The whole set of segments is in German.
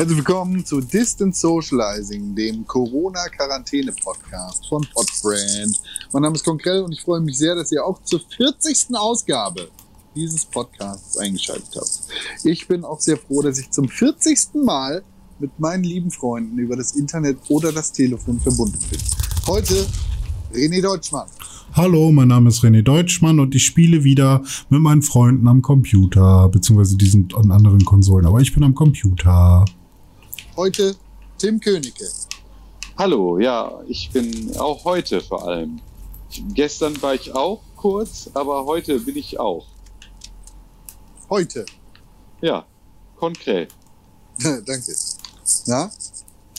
Herzlich willkommen zu Distant Socializing, dem Corona-Quarantäne-Podcast von Podfriend. Mein Name ist Konkrell und ich freue mich sehr, dass ihr auch zur 40. Ausgabe dieses Podcasts eingeschaltet habt. Ich bin auch sehr froh, dass ich zum 40. Mal mit meinen lieben Freunden über das Internet oder das Telefon verbunden bin. Heute René Deutschmann. Hallo, mein Name ist René Deutschmann und ich spiele wieder mit meinen Freunden am Computer, beziehungsweise die sind an anderen Konsolen, aber ich bin am Computer. Heute Tim Königke. Hallo, ja, ich bin auch heute vor allem. Gestern war ich auch kurz, aber heute bin ich auch. Heute. Ja, konkret. Danke. Na?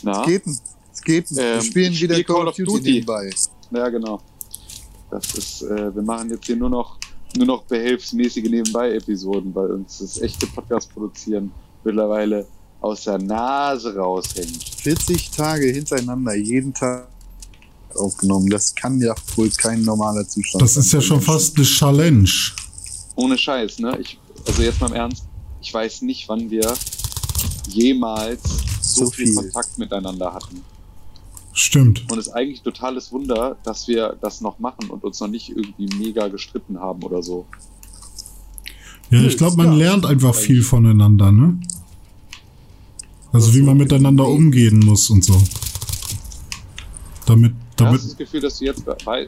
Na? Es geht, es geht. Ähm, Wir spielen wieder spiel Call of Duty nebenbei. Ja, genau. Das ist, äh, wir machen jetzt hier nur noch, nur noch behelfsmäßige Nebenbei-Episoden, weil uns das echte Podcast produzieren mittlerweile aus der Nase raushängt. 40 Tage hintereinander, jeden Tag aufgenommen. Das kann ja wohl kein normaler Zustand Das ist ja schon fast eine Challenge. Ohne Scheiß, ne? Ich, also jetzt mal im Ernst, ich weiß nicht, wann wir jemals so, So viel, viel. Kontakt miteinander hatten. Stimmt. Und es ist eigentlich totales Wunder, dass wir das noch machen und uns noch nicht irgendwie mega gestritten haben oder so. Ja, ich glaube, man Ja. lernt einfach viel voneinander, ne? Also wie man miteinander umgehen muss und so. Damit, Da damit hast du das Gefühl, dass du jetzt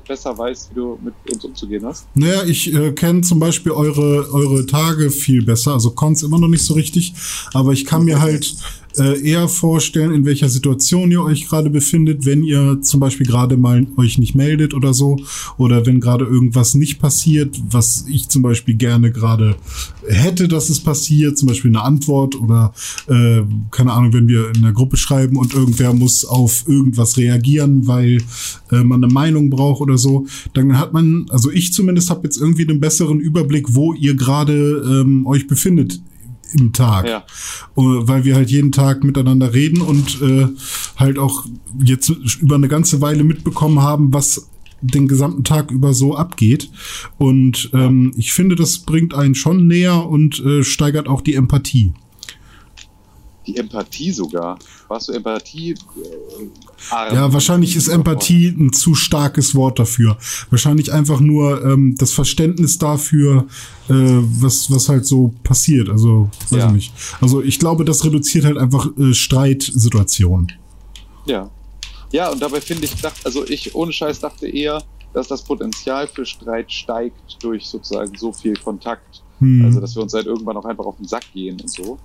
besser weißt, wie du mit uns umzugehen hast? Naja, ich äh, kenne zum Beispiel eure, eure Tage viel besser. Also konnte immer noch nicht so richtig. Aber ich kann mir halt äh, eher vorstellen, in welcher Situation ihr euch gerade befindet, wenn ihr zum Beispiel gerade mal euch nicht meldet oder so. Oder wenn gerade irgendwas nicht passiert, was ich zum Beispiel gerne gerade hätte, dass es passiert. Zum Beispiel eine Antwort oder äh, keine Ahnung, wenn wir in der Gruppe schreiben und irgendwer muss auf irgendwas reagieren, weil äh, man eine Meinung braucht oder so, dann hat man, also ich zumindest habe jetzt irgendwie einen besseren Überblick, wo ihr gerade ähm, euch befindet im Tag. Ja. Äh, Weil wir halt jeden Tag miteinander reden und äh, halt auch jetzt über eine ganze Weile mitbekommen haben, was den gesamten Tag über so abgeht. Und ähm, ich finde, das bringt einen schon näher und äh, steigert auch die Empathie. Die Empathie sogar. Warst du Empathie? Äh? Ja, wahrscheinlich ist Empathie ein zu starkes Wort dafür. Wahrscheinlich einfach nur ähm, das Verständnis dafür, äh, was, was halt so passiert. Also, weiß Ja. ich nicht. Also, ich glaube, das reduziert halt einfach äh, Streitsituationen. Ja. Ja, und dabei finde ich, dacht, also ich ohne Scheiß dachte eher, dass das Potenzial für Streit steigt durch sozusagen so viel Kontakt. Hm. Also, dass wir uns halt irgendwann auch einfach auf den Sack gehen und so.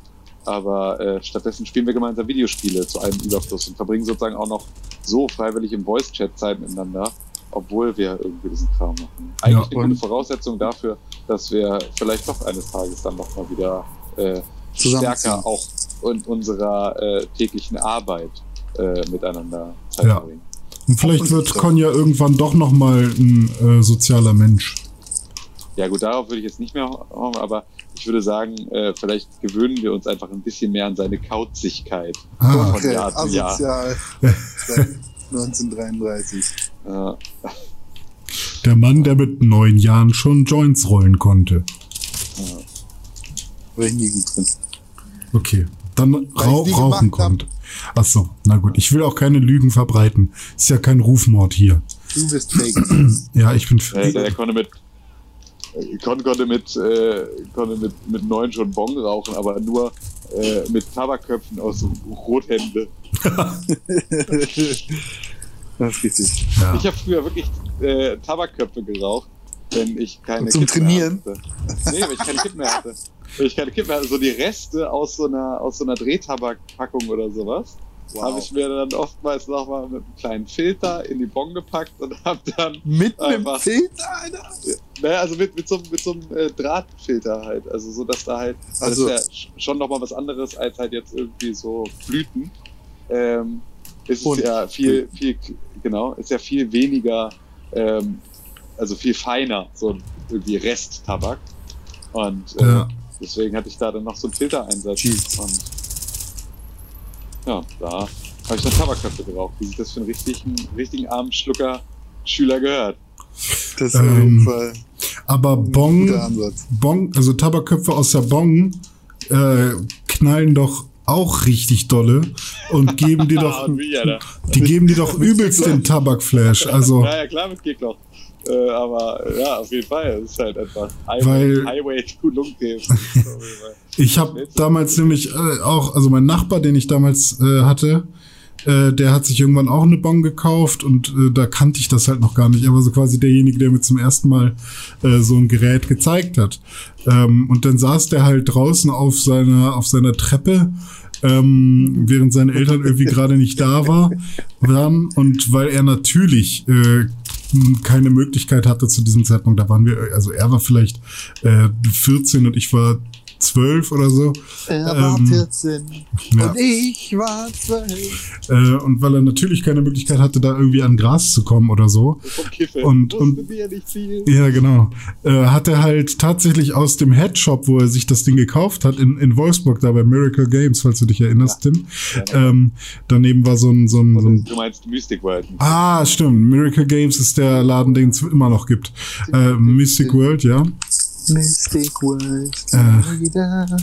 Aber äh, stattdessen spielen wir gemeinsam Videospiele zu einem Überfluss und verbringen sozusagen auch noch so freiwillig im Voice-Chat Zeit miteinander, obwohl wir irgendwie diesen Kram machen. Eigentlich Ja, eine gute und- Voraussetzung dafür, dass wir vielleicht doch eines Tages dann noch mal wieder äh, stärker auch in unserer äh, täglichen Arbeit äh, miteinander Zeit Ja. verbringen. Und vielleicht wird Konja irgendwann doch noch mal ein äh, sozialer Mensch. Ja gut, darauf würde ich jetzt nicht mehr hoffen, aber ich würde sagen, äh, vielleicht gewöhnen wir uns einfach ein bisschen mehr an seine Kauzigkeit Ah, von Jahr zu Jahr. asozial. Seit 1933. Äh, der Mann, der mit neun Jahren schon Joints rollen konnte. War ich nie gut drin. Okay. Dann rau rauchen hab. kommt. Ach so, na gut. Ich will auch keine Lügen verbreiten. Ist ja kein Rufmord hier. Du bist fake. Ja, ich bin. der, der konnte mit Con konnte mit, äh, konnte mit, mit neun schon Bong rauchen, aber nur äh, mit Tabakköpfen aus Rothände. das ist richtig. Ja. Ich habe früher wirklich äh, Tabakköpfe geraucht, wenn ich keine Und zum Kippen mehr Trainieren? hatte. Nee, wenn ich keine Kippen mehr hatte. Wenn ich keine Kippen mehr hatte, so die Reste aus so einer, aus so einer Drehtabakpackung oder sowas, habe ich mir dann oftmals nochmal mit einem kleinen Filter in die Bon gepackt und habe dann, Mit einem. Filter, Alter? Naja, also mit, mit so, mit so einem äh, Drahtfilter halt, also so, dass da halt, Also- das ist ja sch- schon nochmal was anderes als halt jetzt irgendwie so Blüten. Ähm, ist Und es ja viel, viel, genau, ist ja viel weniger, ähm, also viel feiner, so irgendwie Resttabak. Und äh, Ja. deswegen hatte ich da dann noch so einen Filtereinsatz. Jesus. Und ja, da habe ich dann Tabakköpfe geraucht, wie sich das für einen richtigen, richtigen armen Schlucker Schüler gehört. Das ist auf jeden Ähm, Fall Aber Bong. Bong, also Tabakköpfe aus der Bong, äh, knallen doch auch richtig dolle und geben dir doch, die geben dir doch übelst den Tabakflash. Also, ja, ja, klar, mit geht noch. Äh, aber ja, auf jeden Fall. Es ist halt einfach Highway, Weil, Highway to Lungenkrebs. ich habe damals nämlich äh, auch, also mein Nachbar, den ich damals äh, hatte, äh, der hat sich irgendwann auch eine Bon gekauft und äh, da kannte ich das halt noch gar nicht. Er war so quasi derjenige, der mir zum ersten Mal äh, so ein Gerät gezeigt hat. Ähm, und dann saß der halt draußen auf seiner, auf seiner Treppe ähm, während seine Eltern irgendwie gerade nicht da war, waren und weil er natürlich äh, keine Möglichkeit hatte zu diesem Zeitpunkt. Da waren wir, also er war vielleicht äh, 14 und ich war zwölf oder so. Er war ähm, 14 ja. und ich war zwölf. Äh, und weil er natürlich keine Möglichkeit hatte, da irgendwie an Gras zu kommen oder so. Und, und ja, genau. Äh, hat er halt tatsächlich aus dem Headshop, wo er sich das Ding gekauft hat, in, in Wolfsburg, da bei Miracle Games, falls du dich erinnerst, ja. Tim. Ja, ähm, daneben war so ein, so ein, so ein Du meinst Mystic World. Ah, stimmt. Miracle Games ist der Laden, den es immer noch gibt. Äh, Mystic World, ja. Mystic World. Äh,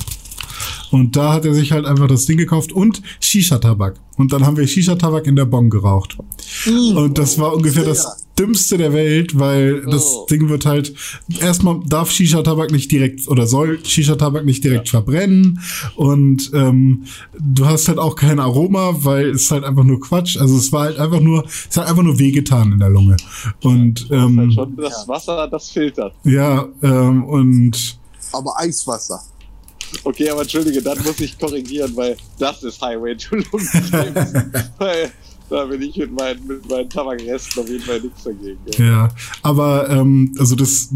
und da hat er sich halt einfach das Ding gekauft und Shisha-Tabak. Und dann haben wir Shisha-Tabak in der Bon geraucht. Mm, und das war ungefähr das dümmste der Welt, weil oh. das Ding wird halt, erstmal darf Shisha-Tabak nicht direkt oder soll Shisha-Tabak nicht direkt ja. verbrennen und ähm, du hast halt auch kein Aroma, weil es halt einfach nur Quatsch. Also es war halt einfach nur, es hat einfach nur wehgetan in der Lunge. Und ja, ähm, halt schon das Wasser, das filtert. Ja, ähm, und aber Eiswasser. Okay, aber entschuldige, dann muss ich korrigieren, weil das ist Highway to Lungenkrebs. weil da bin ich mit meinen, mit meinen Tabakresten auf jeden Fall nichts dagegen. Ja, ja aber ähm, also das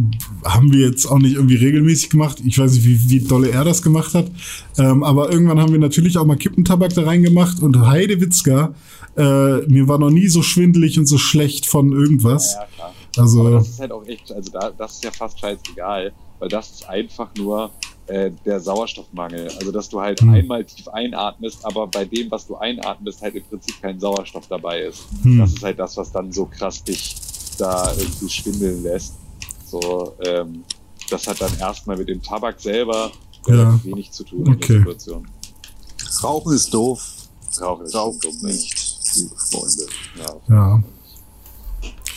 haben wir jetzt auch nicht irgendwie regelmäßig gemacht. Ich weiß nicht, wie, wie dolle er das gemacht hat. Ähm, aber irgendwann haben wir natürlich auch mal Kippentabak da reingemacht und Heidewitzka, äh, mir war noch nie so schwindelig und so schlecht von irgendwas. Ja, ja klar. Also, aber das ist halt auch echt, also da, das ist ja fast scheißegal, weil das ist einfach nur äh, der Sauerstoffmangel. Also dass du halt hm. einmal tief einatmest, aber bei dem, was du einatmest, halt im Prinzip kein Sauerstoff dabei ist. Hm. Das ist halt das, was dann so krass dich da irgendwie schwindeln lässt. So, ähm, das hat dann erstmal mit dem Tabak selber ja. wenig zu tun okay. in der Situation. Rauchen ist doof. Rauchen ist Raucht dumm, nicht, liebe Freunde. Ja. ja.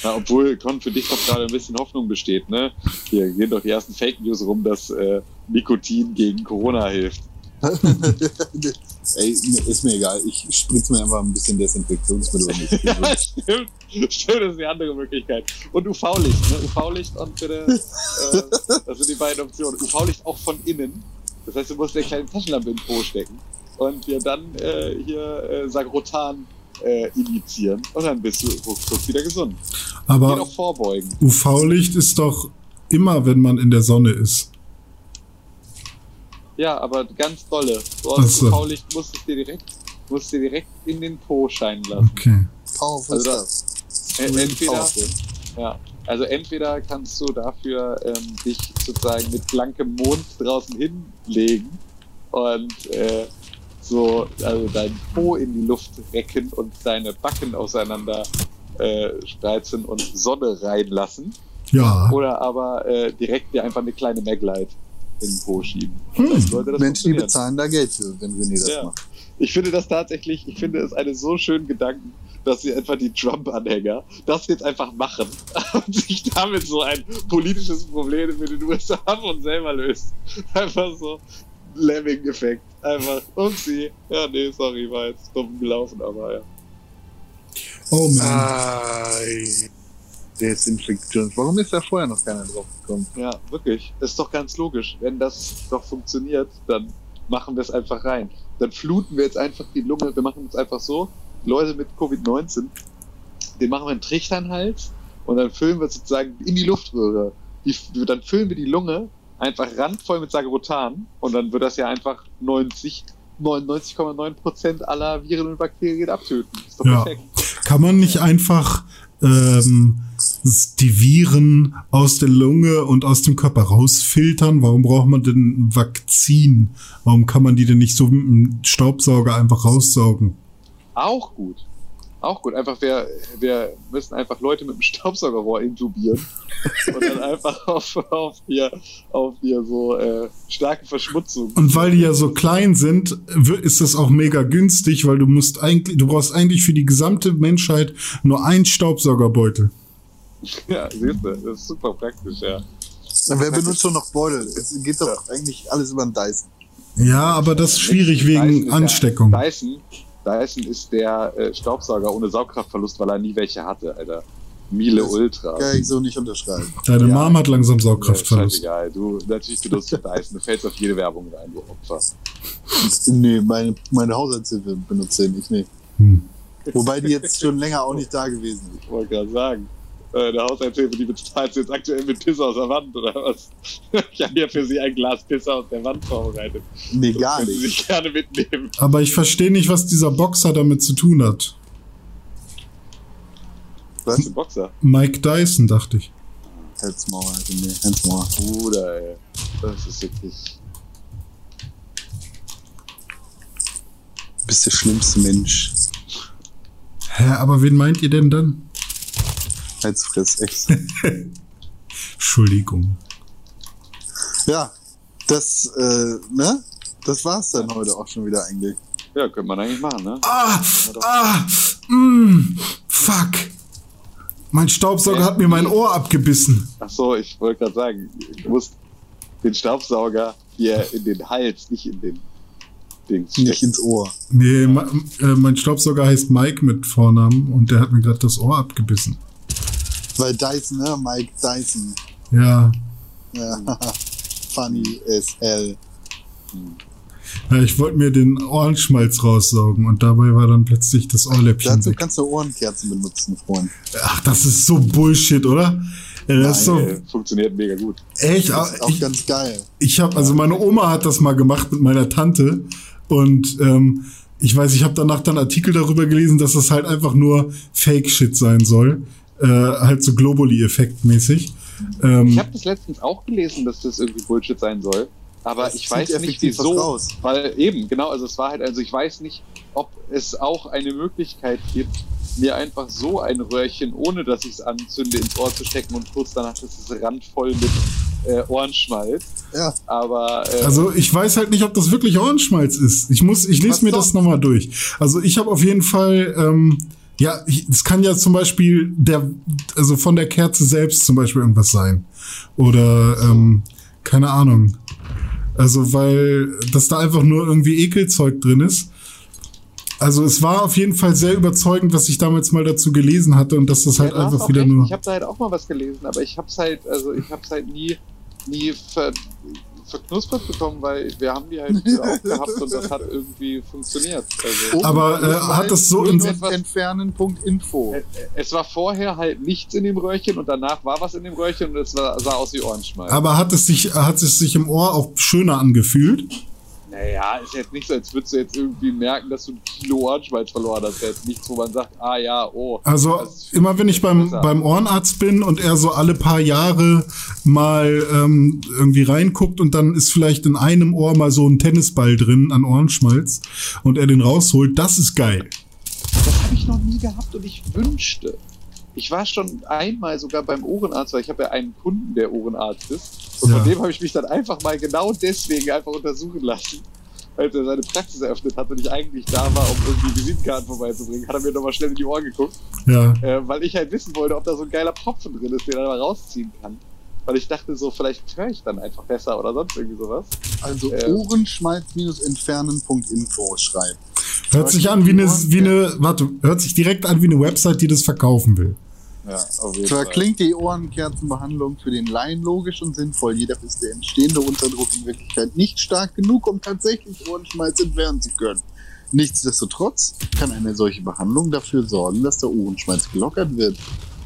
Ja, obwohl Con für dich doch gerade ein bisschen Hoffnung besteht, ne? Hier gehen doch die ersten Fake News rum, dass äh, Nikotin gegen Corona hilft. Ey, ist mir egal. Ich spritze mir einfach ein bisschen Desinfektionsmittel ja, stimmt. Stimmt, das ist die andere Möglichkeit. Und UV-Licht, ne? UV-Licht und bitte, äh, das sind die beiden Optionen. UV-Licht auch von innen. Das heißt, du musst eine kleine Taschenlampe in Po stecken und dir dann äh, hier äh, Sagrotan äh, injizieren und dann bist du ruckzuck wieder gesund. Aber UV-Licht ist doch immer, wenn man in der Sonne ist. Ja, aber ganz dolle. Du hast. UV-Licht musst es dir direkt, musst dir direkt in den Po scheinen lassen. Okay. Powerful also das, äh, entweder, ja, also entweder kannst du dafür ähm, dich sozusagen mit blankem Mond draußen hinlegen und äh, so also dein Po in die Luft recken und deine Backen auseinander äh, spreizen und Sonne reinlassen. Ja. Oder aber äh, direkt dir einfach eine kleine Maglite in den Po schieben. Hm. Menschen, die bezahlen da Geld für, wenn René das ja. macht. Ich finde das tatsächlich, ich finde es einen so schönen Gedanken, dass sie einfach die Trump-Anhänger das jetzt einfach machen und sich damit so ein politisches Problem mit den USA von selber löst. Einfach so Lemming-Effekt. Einfach, upsie. Ja, nee, sorry, war jetzt dumm gelaufen, aber ja. Oh man. Ai. Desinfektion. Warum ist da vorher noch keiner drauf gekommen? Ja, wirklich. Ist doch ganz logisch. Wenn das doch funktioniert, dann machen wir es einfach rein. Dann fluten wir jetzt einfach die Lunge. Wir machen es einfach so. Leute mit Covid-19, den machen wir einen Trichter in den Hals und dann füllen wir sozusagen in die Luftröhre. Die, dann füllen wir die Lunge einfach randvoll mit Sagrotan und dann wird das ja einfach 90 99,9% aller Viren und Bakterien abtöten. Ist doch ja. perfekt. Kann man nicht einfach ähm, die Viren aus der Lunge und aus dem Körper rausfiltern? Warum braucht man denn ein Vakzin? Warum kann man die denn nicht so mit einem Staubsauger einfach raussaugen? Auch gut. Auch gut, einfach wir, wir müssen einfach Leute mit dem Staubsaugerrohr intubieren und dann einfach auf, auf hier, auf hier so äh, starke Verschmutzung. Und weil die ja so klein sind, ist das auch mega günstig, weil du musst eigentlich, du brauchst eigentlich für die gesamte Menschheit nur einen Staubsaugerbeutel. Ja, siehst du, das ist super praktisch, ja. Wer benutzt schon noch Beutel? Es geht doch eigentlich alles über den Dyson. Ja, aber das ist schwierig Dyson wegen ist Ansteckung. Ja, Dyson, Dyson ist der äh, Staubsauger ohne Saugkraftverlust, weil er nie welche hatte, Alter. Miele Das Ultra. Kann ich so nicht unterschreiben. Deine Ja. Mom hat langsam Ja, Saugkraftverlust. scheißegal. Du, natürlich benutzt du Dyson. Du fällst auf jede Werbung rein, du Opfer. Nee, meine, meine Haushaltshilfe benutzt den ich nicht. Hm. Wobei die jetzt schon länger auch nicht da gewesen ist. Ich wollte gerade sagen. Äh, der Haushaltshilfe, die bezahlst du jetzt aktuell mit Pisse aus der Wand, oder was? Ich habe ja für sie ein Glas Pisse aus der Wand vorbereitet. Nee, Das gar können Sie nicht. sich gerne mitnehmen. Aber ich verstehe nicht, was dieser Boxer damit zu tun hat. Was ist ein Boxer? Mike Dyson, dachte ich. Halsmauer, also nee. Bruder, ey. Das ist wirklich. Du bist der schlimmste Mensch. Hä, aber wen meint ihr denn dann? Halsfress, echt. Entschuldigung. ja, das, äh, ne? Das war's dann heute auch schon wieder eigentlich. Ja, könnte man eigentlich machen, ne? Ah, ah, mm, fuck. Mein Staubsauger hat mir mein Ohr abgebissen. Ach so, ich wollte gerade sagen, du musst den Staubsauger hier in den Hals, nicht in den Dings. Nicht stecken. ins Ohr. Nee, ma- äh, mein Staubsauger heißt Mike mit Vornamen und der hat mir gerade das Ohr abgebissen. Weil Dyson, ne? Mike Dyson. Ja, Ja, funny as hell. ja ich wollte mir den Ohrenschmalz raussaugen und dabei war dann plötzlich das Ohrläppchen Dazu weg. kannst du Ohrenkerzen benutzen, Freund. Ach, das ist so Bullshit, oder? Äh, Das ist so Äh, funktioniert mega gut. echt. Das ist auch Ich, ganz geil. ich habe, also meine Oma hat das mal gemacht mit meiner Tante und ähm, ich weiß, ich habe danach dann Artikel darüber gelesen, dass das halt einfach nur Fake-Shit sein soll, äh, halt so Globally-Effekt mäßig. Ähm, Ich habe das letztens auch gelesen, dass das irgendwie Bullshit sein soll. Aber Das ich weiß nicht wieso. raus. Weil eben, genau, also es war halt, also ich weiß nicht, ob es auch eine Möglichkeit gibt, mir einfach so ein Röhrchen, ohne dass ich es anzünde, ins Ohr zu stecken und kurz danach ist es randvoll mit äh, Ohrenschmalz. Ja, Aber äh, Also ich weiß halt nicht, ob das wirklich Ohrenschmalz ist. Ich muss, ich lese mir das sonst? nochmal durch. Also ich habe auf jeden Fall, ähm, ja, es kann ja zum Beispiel der, also von der Kerze selbst zum Beispiel irgendwas sein. Oder ähm, keine Ahnung. Also weil, dass da einfach nur irgendwie Ekelzeug drin ist. Also es war auf jeden Fall sehr überzeugend, was ich damals mal dazu gelesen hatte und dass das halt Ja, einfach wieder recht. nur. Ich habe da halt auch mal was gelesen, aber ich hab's halt, also ich hab's halt nie, nie ver, verknuspert bekommen, weil wir haben die halt früher auch gehabt und das hat irgendwie funktioniert. Also, Aber, äh, hat das so in in- entfernen.info. äh, es war vorher halt nichts in dem Röhrchen und danach war was in dem Röhrchen und es war, sah aus wie Ohrenschmalz. Aber hat es sich, hat es sich im Ohr auch schöner angefühlt? Naja, ist jetzt nicht so, als würdest du jetzt irgendwie merken, dass du ein Kilo Ohrenschmalz verloren hast. Jetzt nichts, wo man sagt, ah ja, oh. Also immer wenn ich beim, besser. beim Ohrenarzt bin und er so alle paar Jahre mal ähm, irgendwie reinguckt und dann ist vielleicht in einem Ohr mal so ein Tennisball drin an Ohrenschmalz und er den rausholt, das ist geil. Das habe ich noch nie gehabt und ich wünschte. Ich war schon einmal sogar beim Ohrenarzt, weil ich habe ja einen Kunden, der Ohrenarzt ist. Und Ja. von dem habe ich mich dann einfach mal genau deswegen einfach untersuchen lassen. Als er seine Praxis eröffnet hat und ich eigentlich da war, um irgendwie Visitenkarten vorbeizubringen, hat er mir nochmal schnell in die Ohren geguckt, Ja. äh, weil ich halt wissen wollte, ob da so ein geiler Tropfen drin ist, den er mal rausziehen kann. Weil ich dachte so, vielleicht höre ich dann einfach besser oder sonst irgendwie sowas. Also Äh. ohrenschmalz-entfernen.info schreibt. Hört sich an wie eine, wie eine, warte, hört sich direkt an wie eine Website, die das verkaufen will. Ja, auf jeden Zwar klingt die Ohrenkerzenbehandlung für den Laien logisch und sinnvoll, jedoch ist der entstehende Unterdruck in Wirklichkeit nicht stark genug, um tatsächlich Ohrenschmalz entfernen zu können. Nichtsdestotrotz kann eine solche Behandlung dafür sorgen, dass der Ohrenschmalz gelockert wird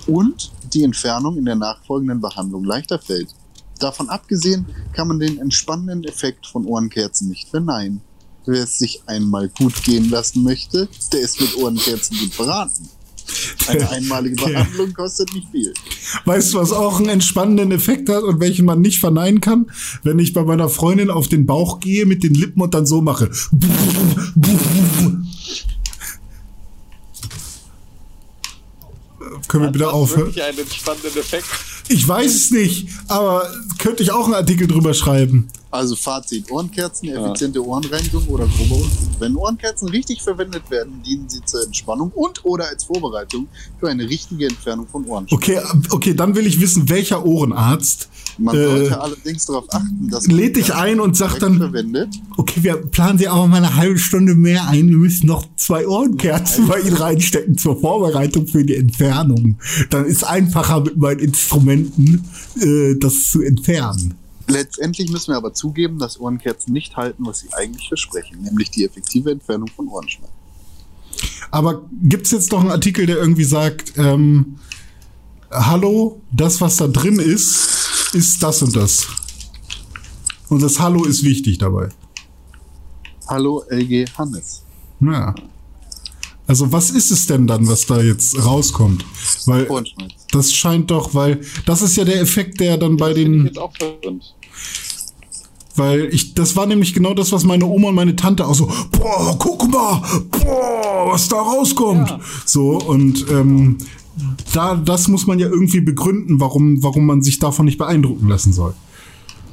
und die Entfernung in der nachfolgenden Behandlung leichter fällt. Davon abgesehen kann man den entspannenden Effekt von Ohrenkerzen nicht verneinen. Wer es sich einmal gut gehen lassen möchte, der ist mit Ohrenkerzen gut beraten. Eine einmalige Behandlung kostet nicht viel. Weißt du, was auch einen entspannenden Effekt hat und welchen man nicht verneinen kann? Wenn ich bei meiner Freundin auf den Bauch gehe mit den Lippen und dann so mache. Können wir Hat bitte das aufhören? wirklich einen entspannenden Effekt? Ich weiß es nicht, aber könnte ich auch einen Artikel drüber schreiben. Also Fazit, Ohrenkerzen, effiziente Ohrenreinigung oder grobe Ohren. Wenn Ohrenkerzen richtig verwendet werden, dienen sie zur Entspannung und oder als Vorbereitung für eine richtige Entfernung von Ohren. Okay, okay, dann will ich wissen, welcher Ohrenarzt Man äh, sollte allerdings darauf achten, dass lädt dich ein und sagt dann, verwendet. okay, wir planen Sie aber mal eine halbe Stunde mehr ein. Wir müssen noch zwei Ohrenkerzen bei Ihnen reinstecken zur Vorbereitung für die Entfernung. Dann ist einfacher mit meinen Instrumenten äh, das zu entfernen. Letztendlich müssen wir aber zugeben, dass Ohrenkerzen nicht halten, was sie eigentlich versprechen, nämlich die effektive Entfernung von Ohrenschmerzen. Aber gibt's jetzt noch einen Artikel, der irgendwie sagt, ähm, hallo, das, was da drin ist, ist das und das. Und das Hallo ist wichtig dabei. Hallo LG Hannes. Ja. Also was ist es denn dann, was da jetzt rauskommt? Weil das scheint doch, weil das ist ja der Effekt, der dann bei den, weil ich, das war nämlich genau das, was meine Oma und meine Tante auch so, boah, guck mal, boah, was da rauskommt. Ja. So und ähm, da, das muss man ja irgendwie begründen, warum, warum man sich davon nicht beeindrucken lassen soll.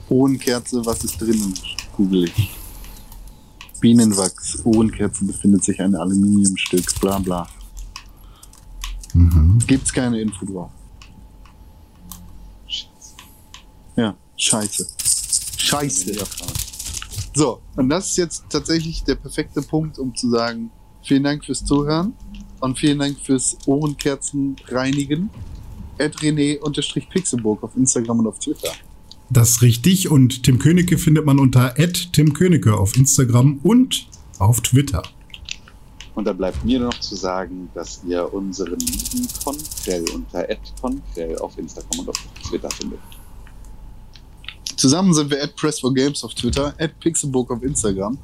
Ohrenkerze, was ist drin? Google ich. Bienenwachs, Ohrenkerze befindet sich ein Aluminiumstück, bla bla. Gibt's keine Info drauf. Ja, scheiße. Scheiße. So, und das ist jetzt tatsächlich der perfekte Punkt, um zu sagen, vielen Dank fürs Zuhören und vielen Dank fürs Ohrenkerzen reinigen. Ed René-Pixelburg auf Instagram und auf Twitter. Das ist richtig. Und Tim Königke findet man unter Tim Königke auf Instagram und auf Twitter. Und da bleibt mir nur noch zu sagen, dass ihr unseren lieben Conkrell unter @conkrell auf Instagram und auf Twitter findet. Zusammen sind wir at Press4Games auf Twitter, at Pixelbook auf Instagram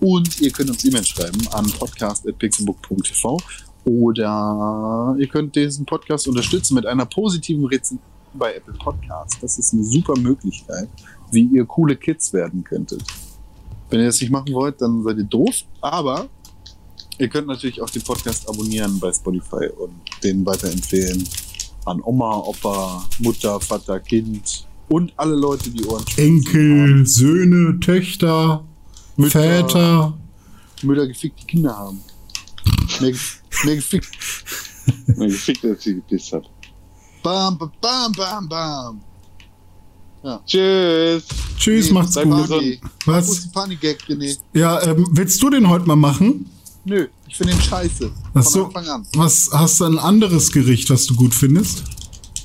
und ihr könnt uns E-Mail schreiben an podcast.pixelbook.tv oder ihr könnt diesen Podcast unterstützen mit einer positiven Rezension bei Apple Podcasts. Das ist eine super Möglichkeit, wie ihr coole Kids werden könntet. Wenn ihr das nicht machen wollt, dann seid ihr doof, aber ihr könnt natürlich auch den Podcast abonnieren bei Spotify und den weiterempfehlen an Oma, Opa, Mutter, Vater, Kind und alle Leute, die Ohren Enkel, Söhne, Töchter, Mütter. Väter. Mütter gefickt die Kinder haben. Mehr, mehr gefickt. Mein gefickt, als sie gepisst hat. Bam, bam, bam, bam, bam. Tschüss! Tschüss, Nee, macht's gut. gesund. Was? René. Ja, ähm, willst du den heute mal machen? Nö, ich finde den scheiße. Ach Von so. Anfang an. Was hast du ein anderes Gericht, was du gut findest?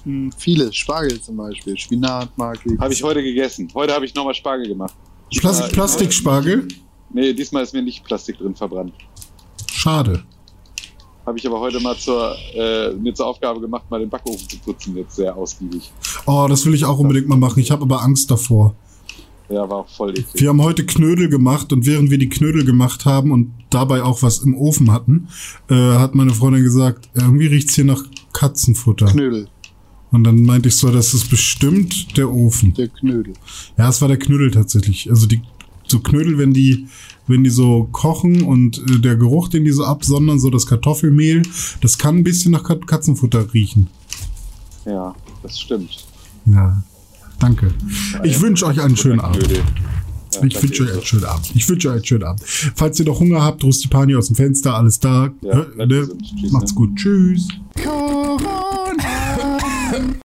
Hm, viele. Spargel zum Beispiel. Spinat mag ich. Habe ich heute gegessen. Heute habe ich nochmal Spargel gemacht. Plas Ja, Plastikspargel? Nee, diesmal ist mir nicht Plastik drin verbrannt. Schade. Habe ich aber heute mal zur, äh, mir zur Aufgabe gemacht, mal den Backofen zu putzen, jetzt sehr ausgiebig. Oh, das will ich auch unbedingt mal machen. Ich habe aber Angst davor. Ja, war auch voll eklig. Wir haben heute Knödel gemacht und während wir die Knödel gemacht haben und dabei auch was im Ofen hatten, äh, hat meine Freundin gesagt, irgendwie riecht's hier nach Katzenfutter. Knödel. Und dann meinte ich so, das ist bestimmt der Ofen. Der Knödel. Ja, es war der Knödel tatsächlich. Also die so Knödel, wenn die wenn die so kochen und äh, der Geruch, den die so absondern, so das Kartoffelmehl, das kann ein bisschen nach Kat Katzenfutter riechen. Ja, das stimmt. Ja, danke. Ich wünsche euch einen schönen Abend. Ja, Ich wünsche euch einen schönen Abend. Ich wünsche euch einen schönen Abend. Falls ihr noch Hunger habt, Rustipani aus dem Fenster, alles da. Ja, ne? Tschüss, Macht's ne? gut. Tschüss. Corona.